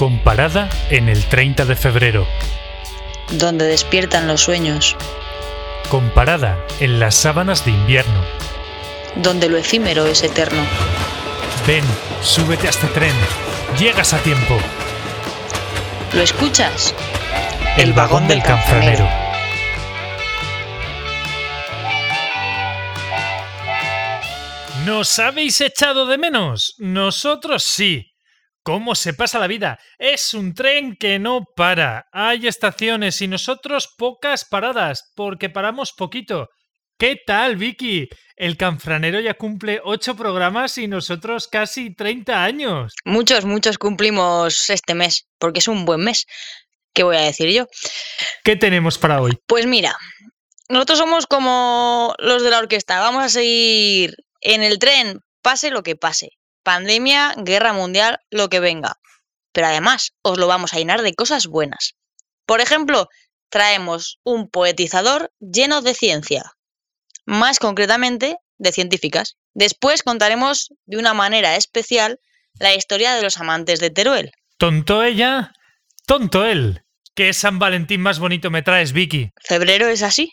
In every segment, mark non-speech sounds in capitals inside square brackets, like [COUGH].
con parada en el 30 de febrero, donde despiertan los sueños, con parada en las sábanas de invierno, donde lo efímero es eterno. Ven, súbete a este tren, llegas a tiempo. ¿Lo escuchas? El, vagón, del canfranero. ¿Nos habéis echado de menos? Nosotros sí. ¿Cómo se pasa la vida? Es un tren que no para. Hay estaciones y nosotros pocas paradas, porque paramos poquito. ¿Qué tal, Vicky? El canfranero ya cumple ocho programas y nosotros casi 30 años. Muchos, muchos cumplimos este mes, porque es un buen mes. ¿Qué voy a decir yo? ¿Qué tenemos para hoy? Pues mira, nosotros somos como los de la orquesta. Vamos a seguir en el tren, pase lo que pase. Pandemia, guerra mundial, lo que venga. Pero además, os lo vamos a llenar de cosas buenas. Por ejemplo, traemos un poetizador lleno de ciencia. Más concretamente, de científicas. Después contaremos de una manera especial la historia de los amantes de Teruel. ¿Tonto ella? Tonto él. ¿Qué San Valentín más bonito me traes, Vicky? Febrero es así.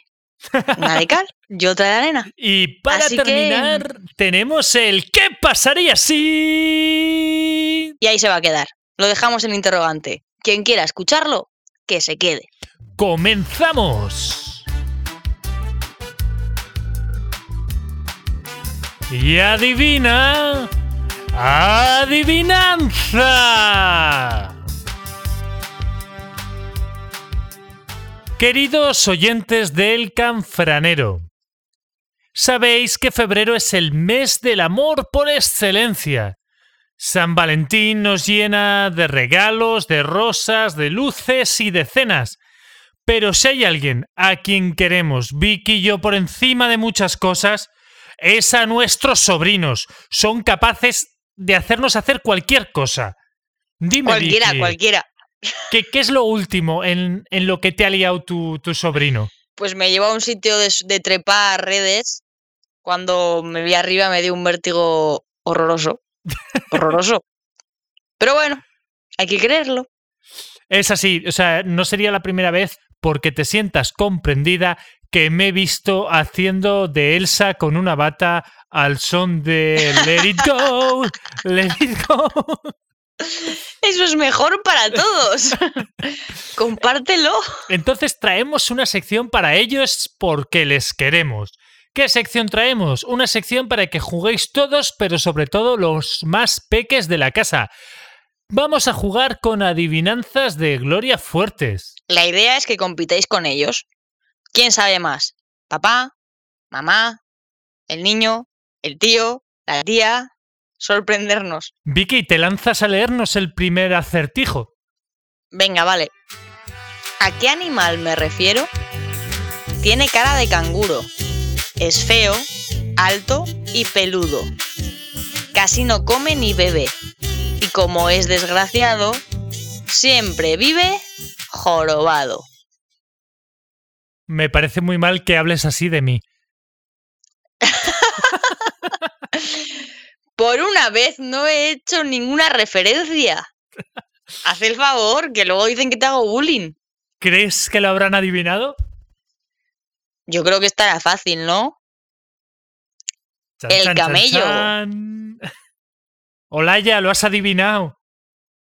Una de cal y otra de arena. Y para Así que- terminar, tenemos el ¿Qué pasaría si? Y ahí se va a quedar. Lo dejamos en interrogante. Quien quiera escucharlo, que se quede. ¡Comenzamos! Y adivina. ¡Adivinanza! Queridos oyentes del Canfranero, sabéis que febrero es el mes del amor por excelencia. San Valentín nos llena de regalos, de rosas, de luces y de cenas. Pero si hay alguien a quien queremos, Vicky y yo, por encima de muchas cosas, es a nuestros sobrinos. Son capaces de hacernos hacer cualquier cosa. Dime, Cualquiera, Vicky, cualquiera. ¿qué, qué es lo último en, en lo que te ha liado tu, tu sobrino? Pues me llevó a un sitio de, de trepar redes. Cuando me vi arriba me dio un vértigo horroroso. [LAUGHS] Horroroso. Pero bueno, hay que creerlo. Es así, o sea, no sería la primera vez porque te sientas comprendida que me he visto haciendo de Elsa con una bata al son de Let It Go, Let It Go. Eso es mejor para [LAUGHS] todos. Compártelo. Entonces traemos una sección para ellos porque les queremos. ¿Qué sección traemos? Una sección para que juguéis todos, pero sobre todo los más peques de la casa. Vamos a jugar con adivinanzas de Gloria Fuertes. La idea es que compitáis con ellos. ¿Quién sabe más? ¿Papá? ¿Mamá? ¿El niño? ¿El tío? ¿La tía? Sorprendernos. Vicky, ¿te lanzas a leernos el primer acertijo? Venga, vale. ¿A qué animal me refiero? Tiene cara de canguro. Es feo, alto y peludo. Casi no come ni bebe. Y como es desgraciado, siempre vive jorobado. Me parece muy mal que hables así de mí. [LAUGHS] Por una vez no he hecho ninguna referencia. [LAUGHS] Haz el favor, que luego dicen que te hago bullying. ¿Crees que lo habrán adivinado? Yo creo que estará fácil, ¿no? Chan, El chan, camello. chan. [LAUGHS] Olaya, lo has adivinado.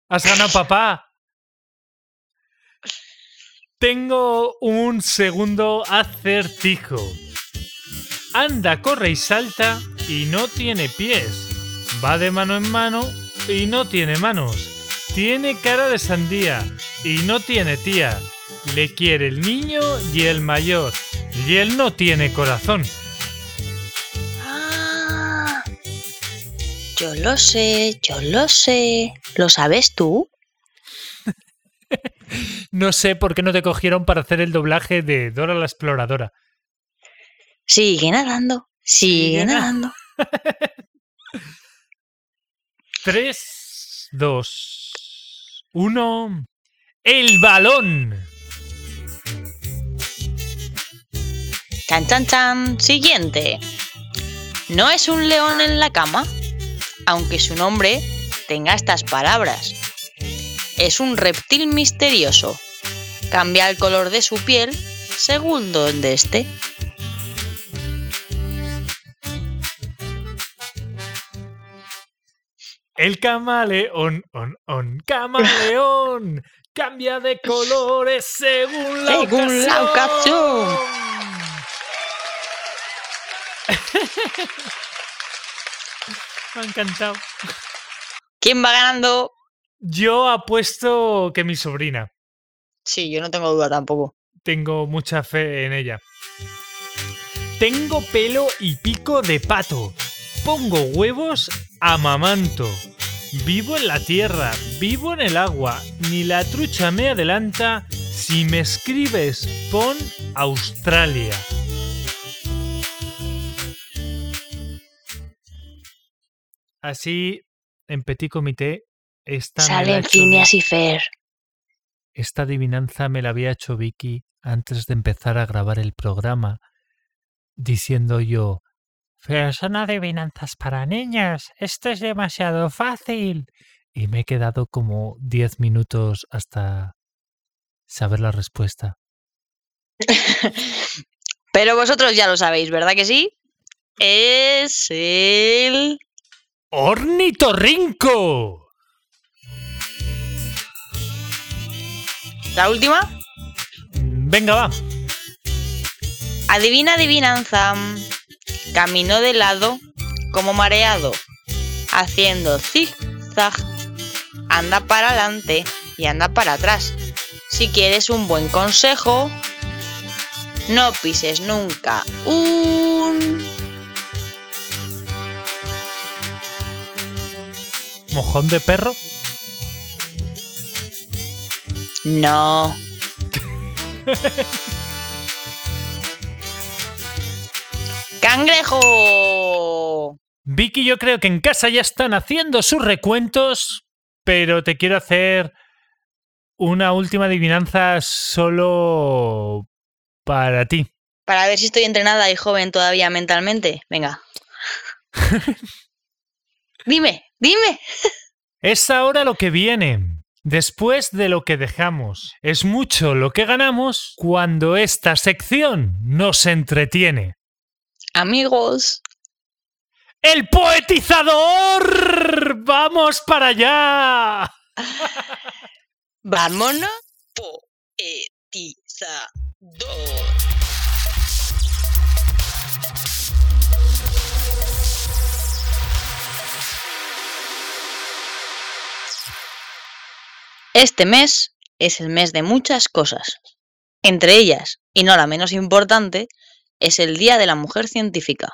Has ganado papá. Tengo un segundo acertijo. Anda, corre y salta y no tiene pies. Va de mano en mano y no tiene manos. Tiene cara de sandía y no tiene tía. Le quiere el niño y el mayor. Y él no tiene corazón. Ah, yo lo sé, yo lo sé. ¿Lo sabes tú? [LAUGHS] No sé por qué no te cogieron para hacer el doblaje de Dora la Exploradora. Sigue nadando, sigue Sigue na- nadando. 3, 2, 1. ¡El balón! Chan, chan, chan. Siguiente. No es un león en la cama, aunque su nombre tenga estas palabras. es un reptil misterioso. Cambia el color de su piel según donde esté. El camaleón, on, on, camaleón, cambia de colores según la Según la ocasión. [LAUGHS] Me ha encantado. ¿Quién va ganando? Yo apuesto que mi sobrina. Sí, yo no tengo duda tampoco. Tengo mucha fe en ella. Tengo pelo y pico de pato. Pongo huevos, amamanto. Vivo en la tierra, vivo en el agua. Ni la trucha me adelanta. Si me escribes, pon Australia. Así, en petit comité, esta, Salen Phineas y Fer. esta adivinanza me la había hecho Vicky antes de empezar a grabar el programa, diciendo yo, pero son adivinanzas para niños, esto es demasiado fácil. Y me he quedado como 10 minutos hasta saber la respuesta. [LAUGHS] Pero vosotros ya lo sabéis, ¿verdad que sí? Es el... ¡Ornitorrinco! La última. Venga, va. Adivina adivinanza. Camino de lado como mareado, haciendo zig-zag. Anda para adelante y anda para atrás. Si quieres un buen consejo, no pises nunca un... ¿Mojón de perro? No. [LAUGHS] ¡Cangrejo! Vicky, yo creo que en casa ya están haciendo sus recuentos, pero te quiero hacer una última adivinanza solo para ti. Para ver si estoy entrenada y joven todavía mentalmente. Venga. [LAUGHS] dime, dime. Es ahora lo que viene, después de lo que dejamos. Es mucho lo que ganamos cuando esta sección nos entretiene. Amigos. ¡El poetizador! ¡Vamos para allá! [LAUGHS] Vámonos. Poetizador. Este mes es el mes de muchas cosas. Entre ellas, y no la menos importante, es el Día de la Mujer Científica.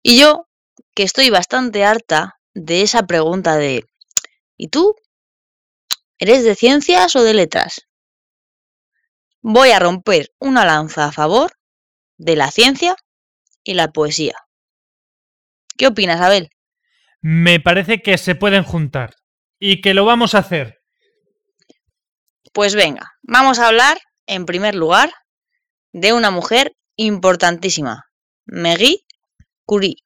Y yo, que estoy bastante harta de esa pregunta de ¿y tú? ¿Eres de ciencias o de letras? Voy a romper una lanza a favor de la ciencia y la poesía. ¿Qué opinas, Abel? Me parece que se pueden juntar y que lo vamos a hacer. Pues venga, vamos a hablar, en primer lugar, de una mujer importantísima, Marie Curie.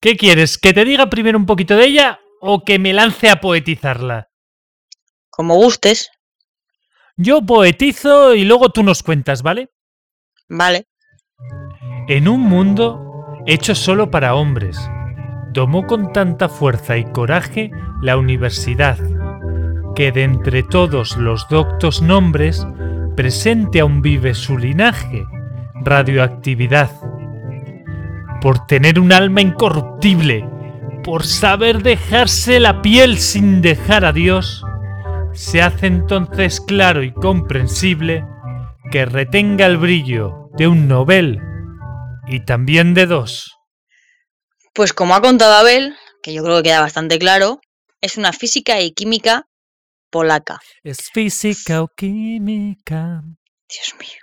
¿Qué quieres? ¿Que te diga primero un poquito de ella o que me lance a poetizarla? Como gustes, Yo poetizo y luego tú nos cuentas, ¿vale? ¿vale? En un mundo hecho solo para hombres, tomó con tanta fuerza y coraje la universidad, que de entre todos los doctos nombres, presente aún vive su linaje, radioactividad. Por tener un alma incorruptible, por saber dejarse la piel sin dejar a Dios, se hace entonces claro y comprensible que retenga el brillo de un Nobel y también de dos. Pues como ha contado Abel, que yo creo que queda bastante claro, es una física y química polaca. Es física o química. Dios mío.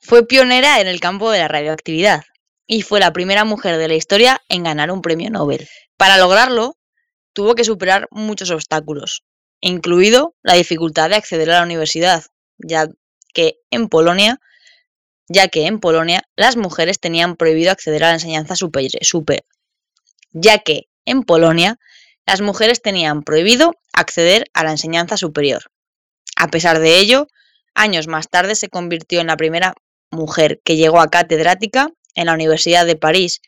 Fue pionera en el campo de la radioactividad y fue la primera mujer de la historia en ganar un premio Nobel. Para lograrlo, tuvo que superar muchos obstáculos, incluido la dificultad de acceder a la universidad, ya que en Polonia, ya que en Polonia las mujeres tenían prohibido acceder a la enseñanza superior, super, ya que en Polonia las mujeres tenían prohibido acceder a la enseñanza superior. A pesar de ello, años más tarde se convirtió en la primera mujer que llegó a catedrática en la Universidad de París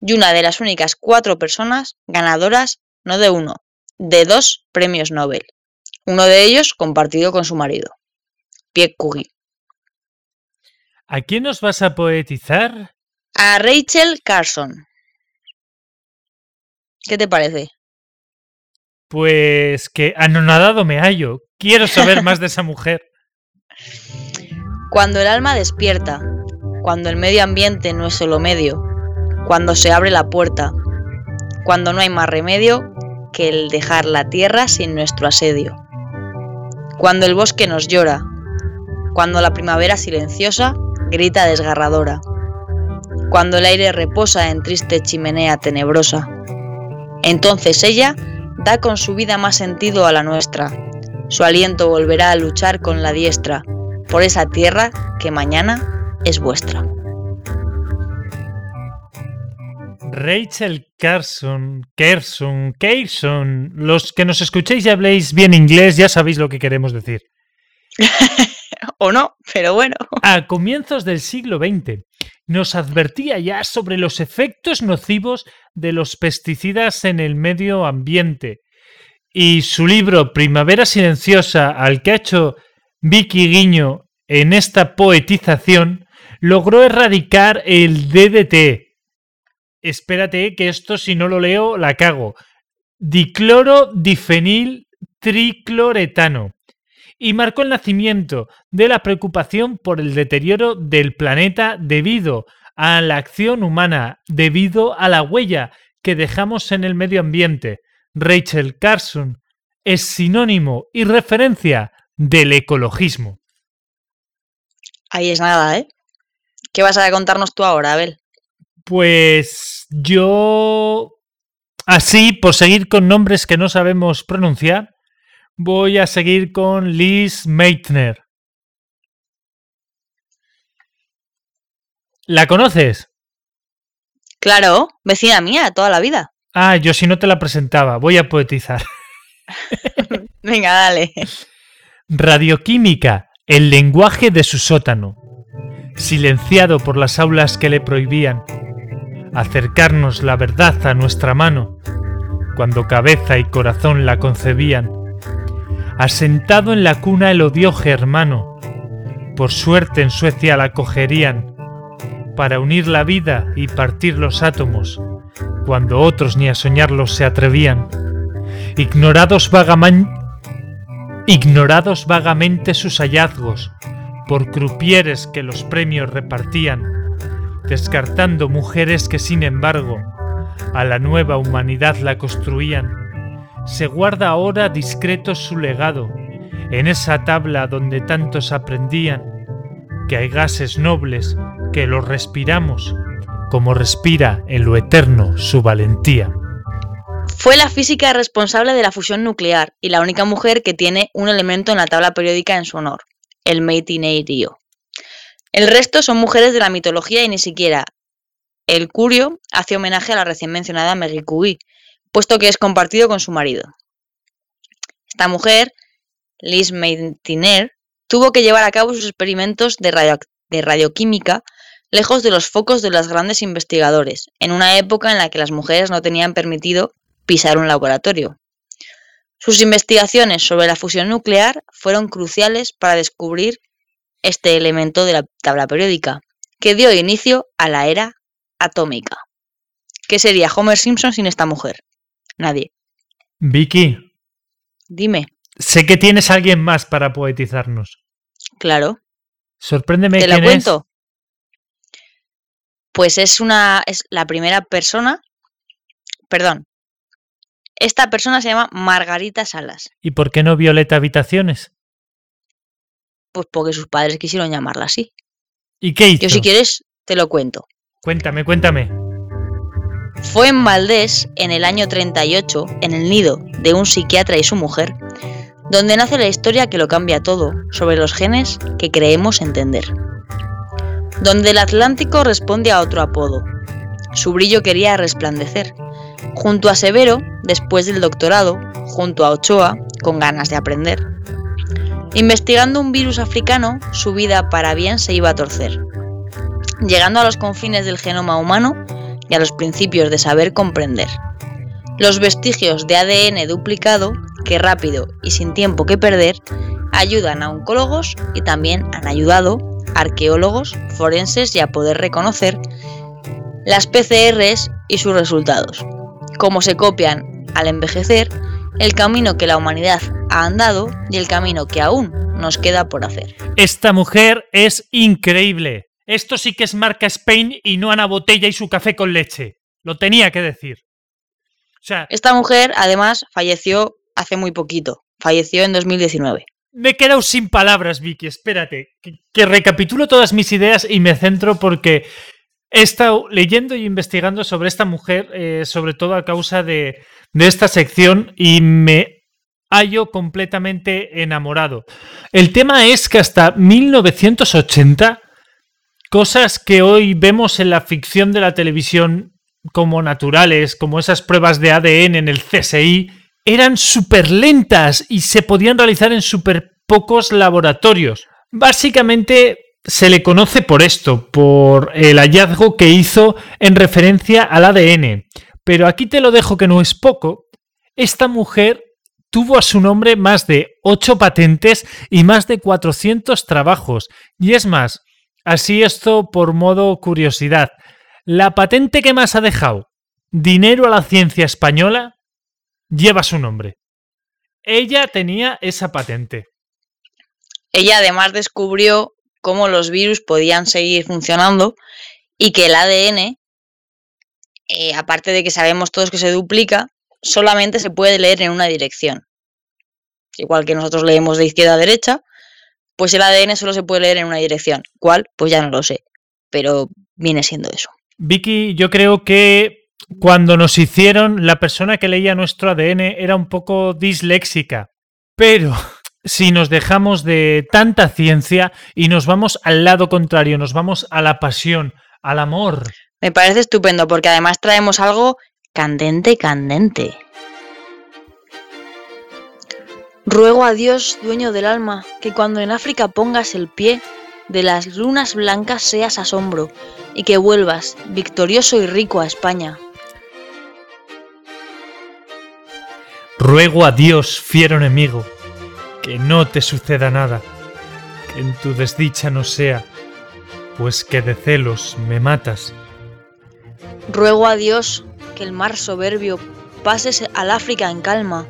y una de las únicas cuatro personas ganadoras, no de uno, de dos premios Nobel. Uno de ellos compartido con su marido, Pierre Curie. ¿A quién nos vas a poetizar? A Rachel Carson. ¿Qué te parece? Pues que anonadado me hallo. Quiero saber más de esa mujer. [LAUGHS] Cuando el alma despierta, cuando el medio ambiente no es solo medio, cuando se abre la puerta, cuando no hay más remedio que el dejar la tierra sin nuestro asedio, cuando el bosque nos llora, cuando la primavera silenciosa grita desgarradora, cuando el aire reposa en triste chimenea tenebrosa. Entonces ella da con su vida más sentido a la nuestra. Su aliento volverá a luchar con la diestra por esa tierra que mañana es vuestra. Rachel Carson, Kerson, Carson. Los que nos escuchéis y habléis bien inglés ya sabéis lo que queremos decir. [LAUGHS] o no, pero bueno. [LAUGHS] A comienzos del siglo XX nos advertía ya sobre los efectos nocivos de los pesticidas en el medio ambiente. Y su libro Primavera Silenciosa, al que ha hecho Vicky Guiño en esta poetización, logró erradicar el DDT. Espérate que esto si no lo leo la cago. Dicloro difenil tricloretano y marcó el nacimiento de la preocupación por el deterioro del planeta debido a la acción humana, debido a la huella que dejamos en el medio ambiente. Rachel Carson es sinónimo y referencia del ecologismo. Ahí es nada, ¿eh? ¿Qué vas a contarnos tú ahora, Abel? Pues yo... Así, por seguir con nombres que no sabemos pronunciar, voy a seguir con Liz Meitner. ¿La conoces? Claro, vecina mía, toda la vida. Ah, yo si no te la presentaba, voy a poetizar. [LAUGHS] Venga, dale. Radioquímica, el lenguaje de su sótano. Silenciado por las aulas que le prohibían acercarnos la verdad a nuestra mano, cuando cabeza y corazón la concebían asentado en la cuna el odio germano. Por suerte en Suecia la cogerían para unir la vida y partir los átomos, cuando otros ni a soñarlos se atrevían. Ignorados, ignorados vagamente sus hallazgos por crupieres que los premios repartían, descartando mujeres que sin embargo a la nueva humanidad la construían se guarda ahora discreto su legado, en esa tabla donde tantos aprendían que hay gases nobles que los respiramos, como respira en lo eterno su valentía. Fue la física responsable de la fusión nuclear y la única mujer que tiene un elemento en la tabla periódica en su honor, el Meiteinerio. El resto son mujeres de la mitología y ni siquiera el Curio hace homenaje a la recién mencionada Marie Curie, puesto que es compartido con su marido. Esta mujer, Liz Meitner, tuvo que llevar a cabo sus experimentos de, de radioquímica lejos de los focos de los grandes investigadores, en una época en la que las mujeres no tenían permitido pisar un laboratorio. Sus investigaciones sobre la fusión nuclear fueron cruciales para descubrir este elemento de la tabla periódica, que dio inicio a la era atómica. ¿Qué sería Homer Simpson sin esta mujer? Nadie. Vicky. Dime. Sé que tienes a alguien más para poetizarnos. Claro. Sorpréndeme. ¿Te la cuento? Pues es una. es la primera persona. Perdón. Esta persona se llama Margarita Salas. ¿Y por qué no Violeta Habitaciones? Pues porque sus padres quisieron llamarla así. ¿Y qué hizo? Yo si quieres te lo cuento. Cuéntame, cuéntame. Fue en Valdés, en el año 38, en el nido de un psiquiatra y su mujer, donde nace la historia que lo cambia todo sobre los genes que creemos entender. Donde el Atlántico responde a otro apodo. Su brillo quería resplandecer, junto a Severo, después del doctorado, junto a Ochoa, con ganas de aprender. Investigando un virus africano, su vida para bien se iba a torcer. Llegando a los confines del genoma humano y a los principios de saber comprender. Los vestigios de ADN duplicado, que rápido y sin tiempo que perder, ayudan a oncólogos y también han ayudado arqueólogos, forenses y a poder reconocer las PCRs y sus resultados, cómo se copian al envejecer, el camino que la humanidad ha andado y el camino que aún nos queda por hacer. Esta mujer es increíble. Esto sí que es marca Spain y no Ana Botella y su café con leche. Lo tenía que decir. O sea, Esta mujer, además, falleció hace muy poquito. Falleció en 2019. me he quedado sin palabras, Vicky. Espérate, que, que recapitulo todas mis ideas y me centro porque he estado leyendo y investigando sobre esta mujer, eh, sobre todo a causa de, de esta sección, y me hallo completamente enamorado. El tema es que hasta 1980, cosas que hoy vemos en la ficción de la televisión como naturales, como esas pruebas de ADN en el CSI, eran súper lentas y se podían realizar en súper pocos laboratorios. Básicamente se le conoce por esto, por el hallazgo que hizo en referencia al ADN. Pero aquí te lo dejo que no es poco. Esta mujer tuvo a su nombre más de 8 patentes y más de 400 trabajos. Y es más, así esto por modo curiosidad. La patente que más ha dejado dinero a la ciencia española lleva su nombre. Ella tenía esa patente. Ella además descubrió cómo los virus podían seguir funcionando y que el ADN, eh, aparte de que sabemos todos que se duplica, solamente se puede leer en una dirección. Igual que nosotros leemos de izquierda a derecha, pues el ADN solo se puede leer en una dirección. ¿Cuál? Pues ya no lo sé. Pero viene siendo eso. Vicky, yo creo que cuando nos hicieron, la persona que leía nuestro ADN era un poco disléxica. Pero [LAUGHS] si nos dejamos de tanta ciencia y nos vamos al lado contrario, nos vamos a la pasión, al amor. Me parece estupendo porque además traemos algo candente, candente. Ruego a Dios, dueño del alma, que cuando en África pongas el pie, de las lunas blancas seas asombro, y que vuelvas, victorioso y rico a España. Ruego a Dios, fiero enemigo, que no te suceda nada, que en tu desdicha no sea, pues que de celos me matas. Ruego a Dios que el mar soberbio pases al África en calma,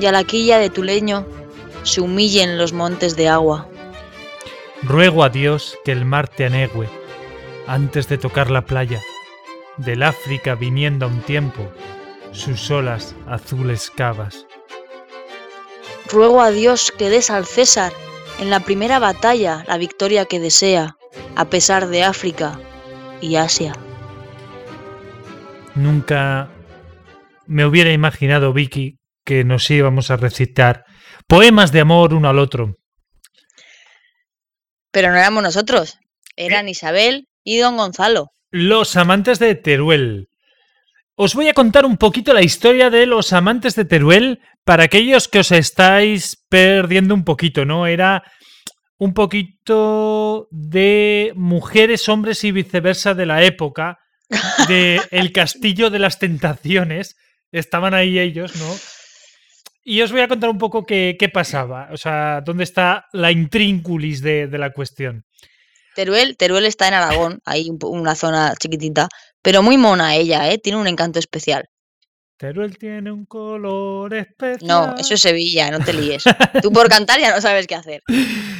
y a la quilla de tu leño se humillen los montes de agua. Ruego a Dios que el mar te anegüe antes de tocar la playa, del África viniendo a un tiempo sus olas azules cavas. Ruego a Dios que des al César en la primera batalla la victoria que desea, a pesar de África y Asia. Nunca me hubiera imaginado, Vicky, que nos íbamos a recitar poemas de amor uno al otro. Pero no éramos nosotros, eran Isabel y don Gonzalo. Los amantes de Teruel. Os voy a contar un poquito la historia de los amantes de Teruel para aquellos que os estáis perdiendo un poquito, ¿no? Era un poquito de mujeres, hombres y viceversa de la época, de [LAUGHS] El Castillo de las Tentaciones. Estaban ahí ellos, ¿no? Y os voy a contar un poco qué, qué pasaba, o sea, dónde está la intrínculis de, de la cuestión. Teruel, Teruel está en Aragón, po- una zona chiquitita, pero muy mona ella, ¿eh? Tiene un encanto especial. Teruel tiene un color especial. No, eso es Sevilla, no te líes. [LAUGHS] Tú por cantar ya no sabes qué hacer.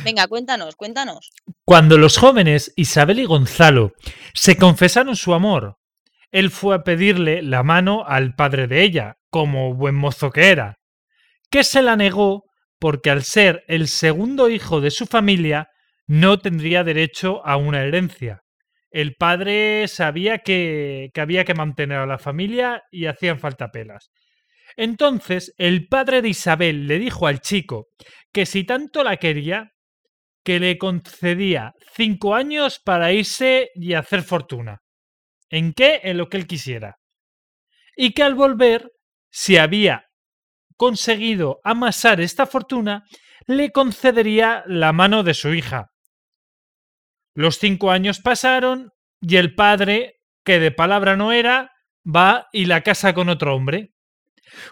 Venga, cuéntanos, cuéntanos. Cuando los jóvenes Isabel y Gonzalo se confesaron su amor, él fue a pedirle la mano al padre de ella, como buen mozo que era, que se la negó porque al ser el segundo hijo de su familia no tendría derecho a una herencia. El padre sabía que, que había que mantener a la familia y hacían falta pelas. Entonces el padre de Isabel le dijo al chico que si tanto la quería, que le concedía cinco años para irse y hacer fortuna. ¿En qué? En lo que él quisiera. y que al volver, si había conseguido amasar esta fortuna, le concedería la mano de su hija. Los cinco años pasaron y el padre, que de palabra no era, va y la casa con otro hombre.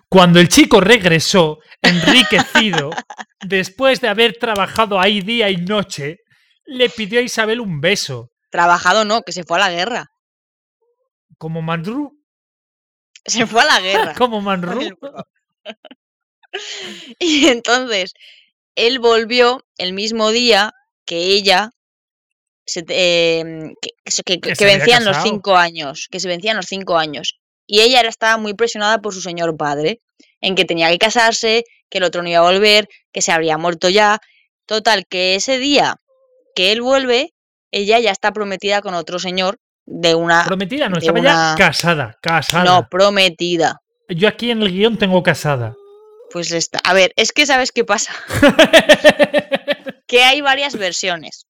Cuando el chico regresó, enriquecido, [LAUGHS] después de haber trabajado ahí día y noche, le pidió a Isabel un beso. Trabajado no, que se fue a la guerra. Como Manru. Se fue a la guerra. [LAUGHS] Como Manru. [LAUGHS] y entonces, él volvió el mismo día que ella se, em, que, que, que, Que se vencían los cinco años, que se vencían los cinco años. Y ella estaba muy presionada por su señor padre, en que tenía que casarse, que el otro no iba a volver, que se habría muerto ya. Total, que ese día que él vuelve, ella ya está prometida con otro señor de una... Prometida, no, estaba ya casada, casada. No, prometida. Yo aquí en el guion tengo casada. Pues está. A ver, es que sabes qué pasa. [LAUGHS] que hay varias versiones.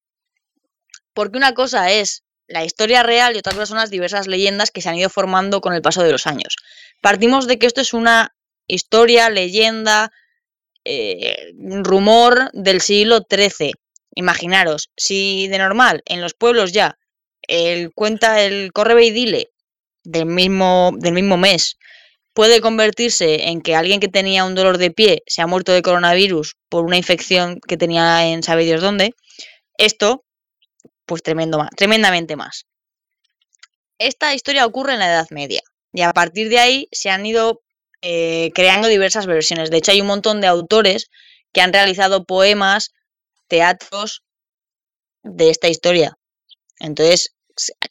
Porque una cosa es la historia real y otra cosa son las diversas leyendas que se han ido formando con el paso de los años. Partimos de que esto es una historia, leyenda, eh, rumor del siglo XIII. Imaginaros, si de normal en los pueblos ya el cuenta el corre y dile del mismo, del mismo mes puede convertirse en que alguien que tenía un dolor de pie se ha muerto de coronavirus por una infección que tenía en sabe Dios dónde, esto, pues tremendo tremendamente más. Esta historia ocurre en la Edad Media y a partir de ahí se han ido eh, creando diversas versiones. De hecho, hay un montón de autores que han realizado poemas, teatros de esta historia. Entonces,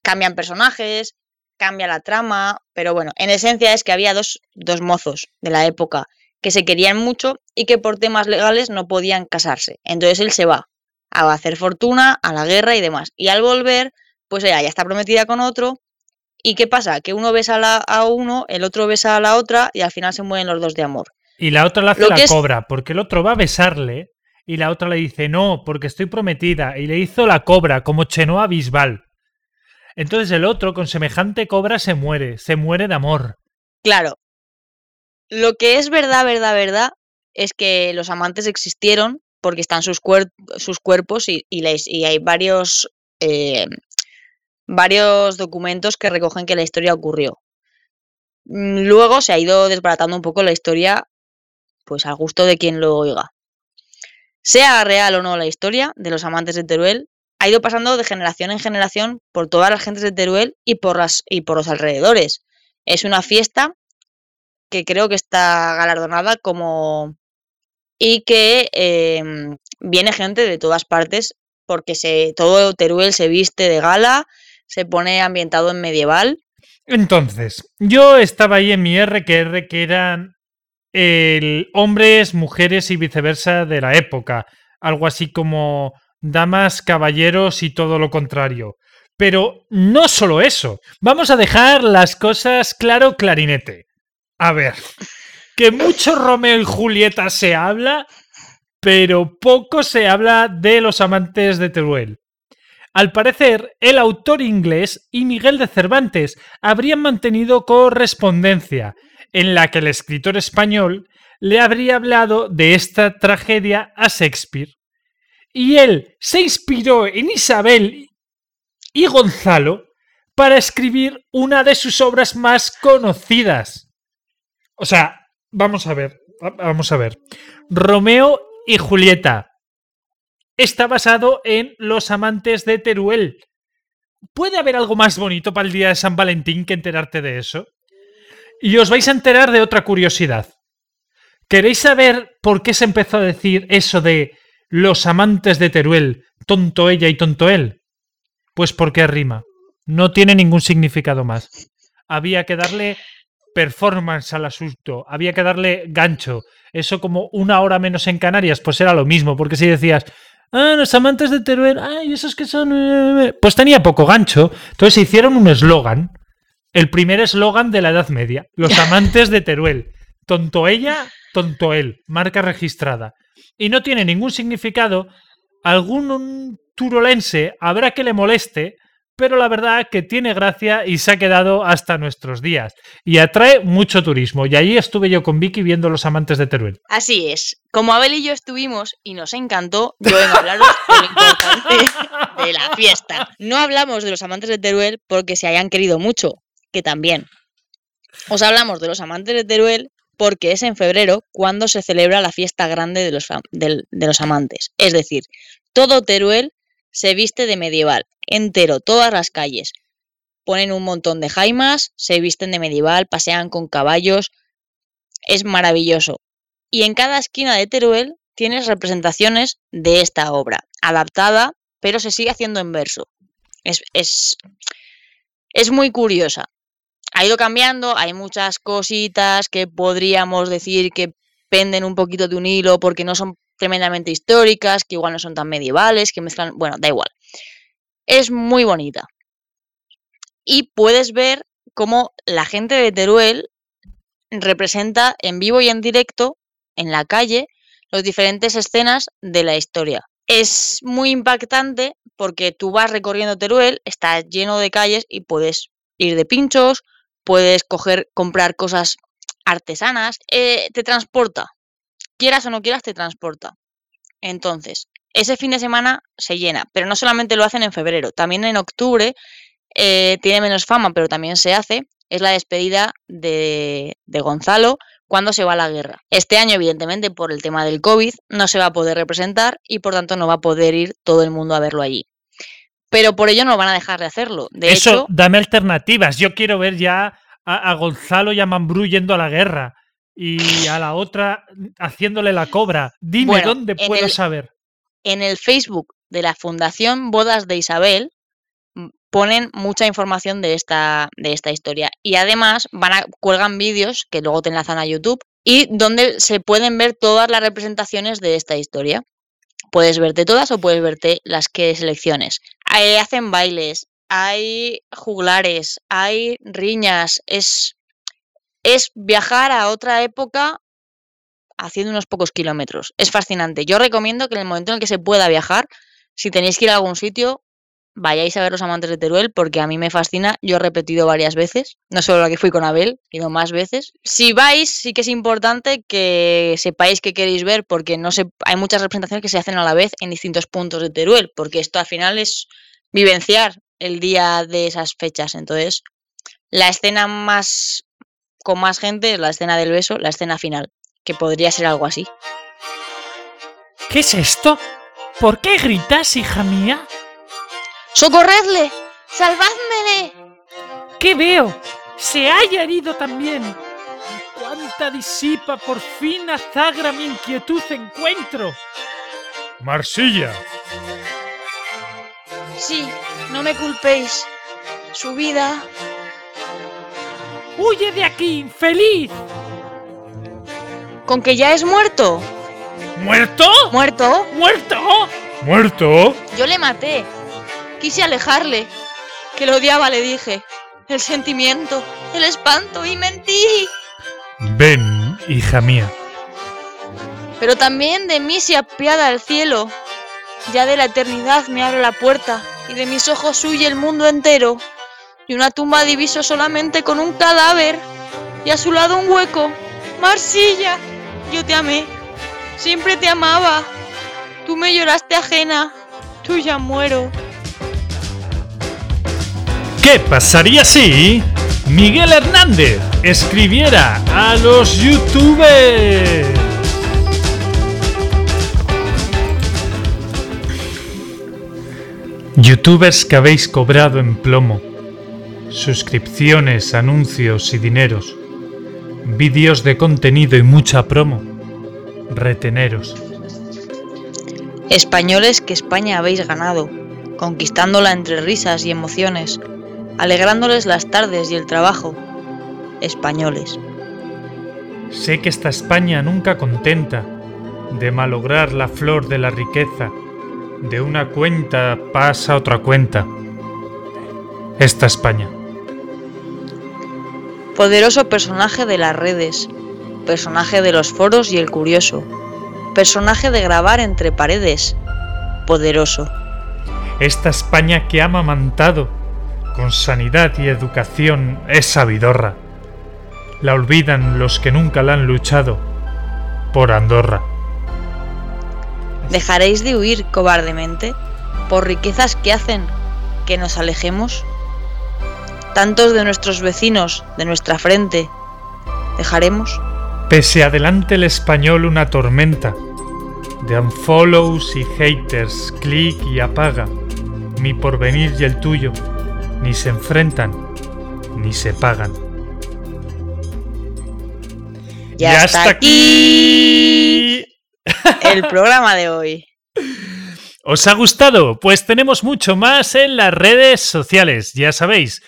cambian personajes, cambia la trama, pero bueno, en esencia es que había dos, dos mozos de la época que se querían mucho y que por temas legales no podían casarse. Entonces él se va a hacer fortuna, a la guerra y demás. Y al volver, pues ella ya está prometida con otro. ¿Y qué pasa? Que uno besa a, la- a uno, el otro besa a la otra y al final se mueren los dos de amor. Y la otra la hace Lo la es- cobra, porque el otro va a besarle y la otra le dice no, porque estoy prometida. Y le hizo la cobra, como Chenoa Bisbal. Entonces el otro, con semejante cobra, se muere, se muere de amor. Claro, lo que es verdad, verdad, verdad, es que los amantes existieron porque están sus, cuer- sus cuerpos y hay varios, eh, varios documentos que recogen que la historia ocurrió. Mm, Luego se ha ido desbaratando un poco la historia, pues al gusto de quien lo oiga. Sea real o no la historia de los amantes de Teruel, ha ido pasando de generación en generación por todas las gentes de Teruel y por, las, y por los alrededores. Es una fiesta que creo que está galardonada como y que em, viene gente de todas partes porque se todo Teruel se viste de gala, se pone ambientado en medieval. Entonces, yo estaba ahí en mi RQR que eran el hombres, mujeres y viceversa de la época. Algo así como damas, caballeros y todo lo contrario. Pero no solo eso. Vamos a dejar las cosas claro clarinete. A ver, que mucho Romeo y Julieta se habla, pero poco se habla de los amantes de Teruel. Al parecer, el autor inglés y Miguel de Cervantes habrían mantenido correspondencia en la que el escritor español le habría hablado de esta tragedia a Shakespeare. Y él se inspiró en Isabel y Gonzalo para escribir una de sus obras más conocidas. O sea, vamos a ver, va- vamos a ver. Romeo y Julieta está basado en Los amantes de Teruel. ¿Puede haber algo más bonito para el día de San Valentín que enterarte de eso? Y os vais a enterar de otra curiosidad. ¿Queréis saber por qué se empezó a decir eso de los amantes de Teruel, tonto ella y tonto él? Pues porque rima. No tiene ningún significado más. Había que darle performance al asunto, había que darle gancho. Eso como una hora menos en Canarias, pues era lo mismo, porque si decías, ah, los amantes de Teruel, ay, esos que son... eh", Pues tenía poco gancho. Entonces hicieron un eslogan. El primer eslogan de la Edad Media. Los amantes de Teruel. Tonto ella, tonto él. Marca registrada. Y no tiene ningún significado. Algún turolense habrá que le moleste pero la verdad que tiene gracia y se ha quedado hasta nuestros días. Y atrae mucho turismo. Y allí estuve yo con Vicky viendo Los Amantes de Teruel. Así es. Como Abel y yo estuvimos y nos encantó, yo vengo a hablaros lo importante de la fiesta. No hablamos de los amantes de Teruel porque se hayan querido mucho, que también. Os hablamos de los amantes de Teruel porque es en febrero cuando se celebra la fiesta grande de los, de los amantes. Es decir, todo Teruel se viste de medieval, entero, todas las calles. Ponen un montón de jaimas, se visten de medieval, pasean con caballos. Es maravilloso. Y en cada esquina de Teruel tienes representaciones de esta obra, adaptada, pero se sigue haciendo en verso. Es, es, es muy curiosa. Ha ido cambiando, hay muchas cositas que podríamos decir que penden un poquito de un hilo porque no son tremendamente históricas, que igual no son tan medievales, que mezclan, bueno, da igual. Es muy bonita. Y puedes ver cómo la gente de Teruel representa en vivo y en directo, en la calle, las diferentes escenas de la historia. Es muy impactante porque tú vas recorriendo Teruel, está lleno de calles y puedes ir de pinchos, puedes coger, comprar cosas artesanas, eh, te transporta quieras o no quieras, te transporta. Entonces, ese fin de semana se llena, pero no solamente lo hacen en febrero, también en octubre eh, tiene menos fama, pero también se hace, es la despedida de, de Gonzalo cuando se va a la guerra. Este año, evidentemente, por el tema del COVID, no se va a poder representar y por tanto no va a poder ir todo el mundo a verlo allí. Pero por ello no van a dejar de hacerlo. De Eso, hecho, dame alternativas. Yo quiero ver ya a, a Gonzalo y a Mambrú yendo a la guerra y a la otra haciéndole la cobra. Dime Bueno, dónde puedo el- saber. en el Facebook de la Fundación Bodas de Isabel mm, ponen mucha información de esta, de esta historia y además van a, cuelgan vídeos que luego te enlazan a YouTube y donde se pueden ver todas las representaciones de esta historia. Puedes verte todas o puedes verte las que selecciones. Hacen bailes, hay juglares, hay riñas, es, es viajar a otra época haciendo unos pocos kilómetros. Es fascinante. Yo recomiendo que en el momento en el que se pueda viajar, si tenéis que ir a algún sitio, vayáis a ver los amantes de Teruel, porque a mí me fascina. Yo he repetido varias veces, no solo la que fui con Abel, sino más veces. Si vais, sí que es importante que sepáis qué queréis ver, porque no se, hay muchas representaciones que se hacen a la vez en distintos puntos de Teruel, porque esto al final es vivenciar el día de esas fechas. Entonces, la escena más con más gente es la escena del beso, la escena final, que podría ser algo así. ¿Qué es esto? ¿Por qué gritas, hija mía? ¡Socorredle! ¡Salvadmele! ¿Qué veo? Se haya herido también. ¡Cuánta disipa por fin azagra mi inquietud encuentro! Marsilla. Sí, no me culpéis. Su vida. ¡Huye de aquí, infeliz! ¿Con que ya es muerto? ¿Muerto? ¿Muerto? ¿Muerto? ¿Muerto? Yo le maté. Quise alejarle. Que lo odiaba, le dije. El sentimiento, el espanto y mentí. Ven, hija mía. Pero también de mí se apiada el cielo. Ya de la eternidad me abre la puerta y de mis ojos huye el mundo entero. Y una tumba diviso solamente con un cadáver y a su lado un hueco. Marsilla, yo te amé. Siempre te amaba. Tú me lloraste ajena. Tú ya muero. ¿Qué pasaría si Miguel Hernández escribiera a los youtubers? Youtubers que habéis cobrado en plomo, suscripciones, anuncios y dineros, vídeos de contenido y mucha promo, reteneros. Españoles que España habéis ganado, conquistándola entre risas y emociones, alegrándoles las tardes y el trabajo. Españoles. Sé que esta España nunca contenta de malograr la flor de la riqueza, de una cuenta pasa otra cuenta. Esta España. Poderoso personaje de las redes, personaje de los foros y el curioso, personaje de grabar entre paredes, poderoso. Esta España que ha amamantado con sanidad y educación es sabidorra. La olvidan los que nunca la han luchado por Andorra. ¿Dejaréis de huir cobardemente por riquezas que hacen que nos alejemos? Tantos de nuestros vecinos de nuestra frente, ¿dejaremos? Pese adelante el español una tormenta de unfollows y haters, clic y apaga. Mi porvenir y el tuyo ni se enfrentan ni se pagan. Y hasta aquí el [LAUGHS] programa de hoy. ¿Os ha gustado? Pues tenemos mucho más en las redes sociales, ya sabéis.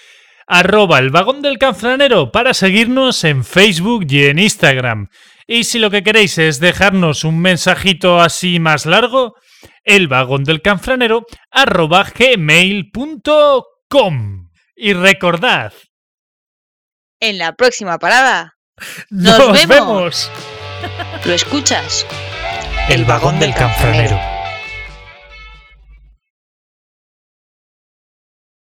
Arroba el vagón del canfranero para seguirnos en Facebook y en Instagram. Y si lo que queréis es dejarnos un mensajito así más largo, el vagón del canfranero arroba gmail.com. Y recordad. En la próxima parada. ¡Nos, vemos! ¿Lo escuchas? El vagón del canfranero.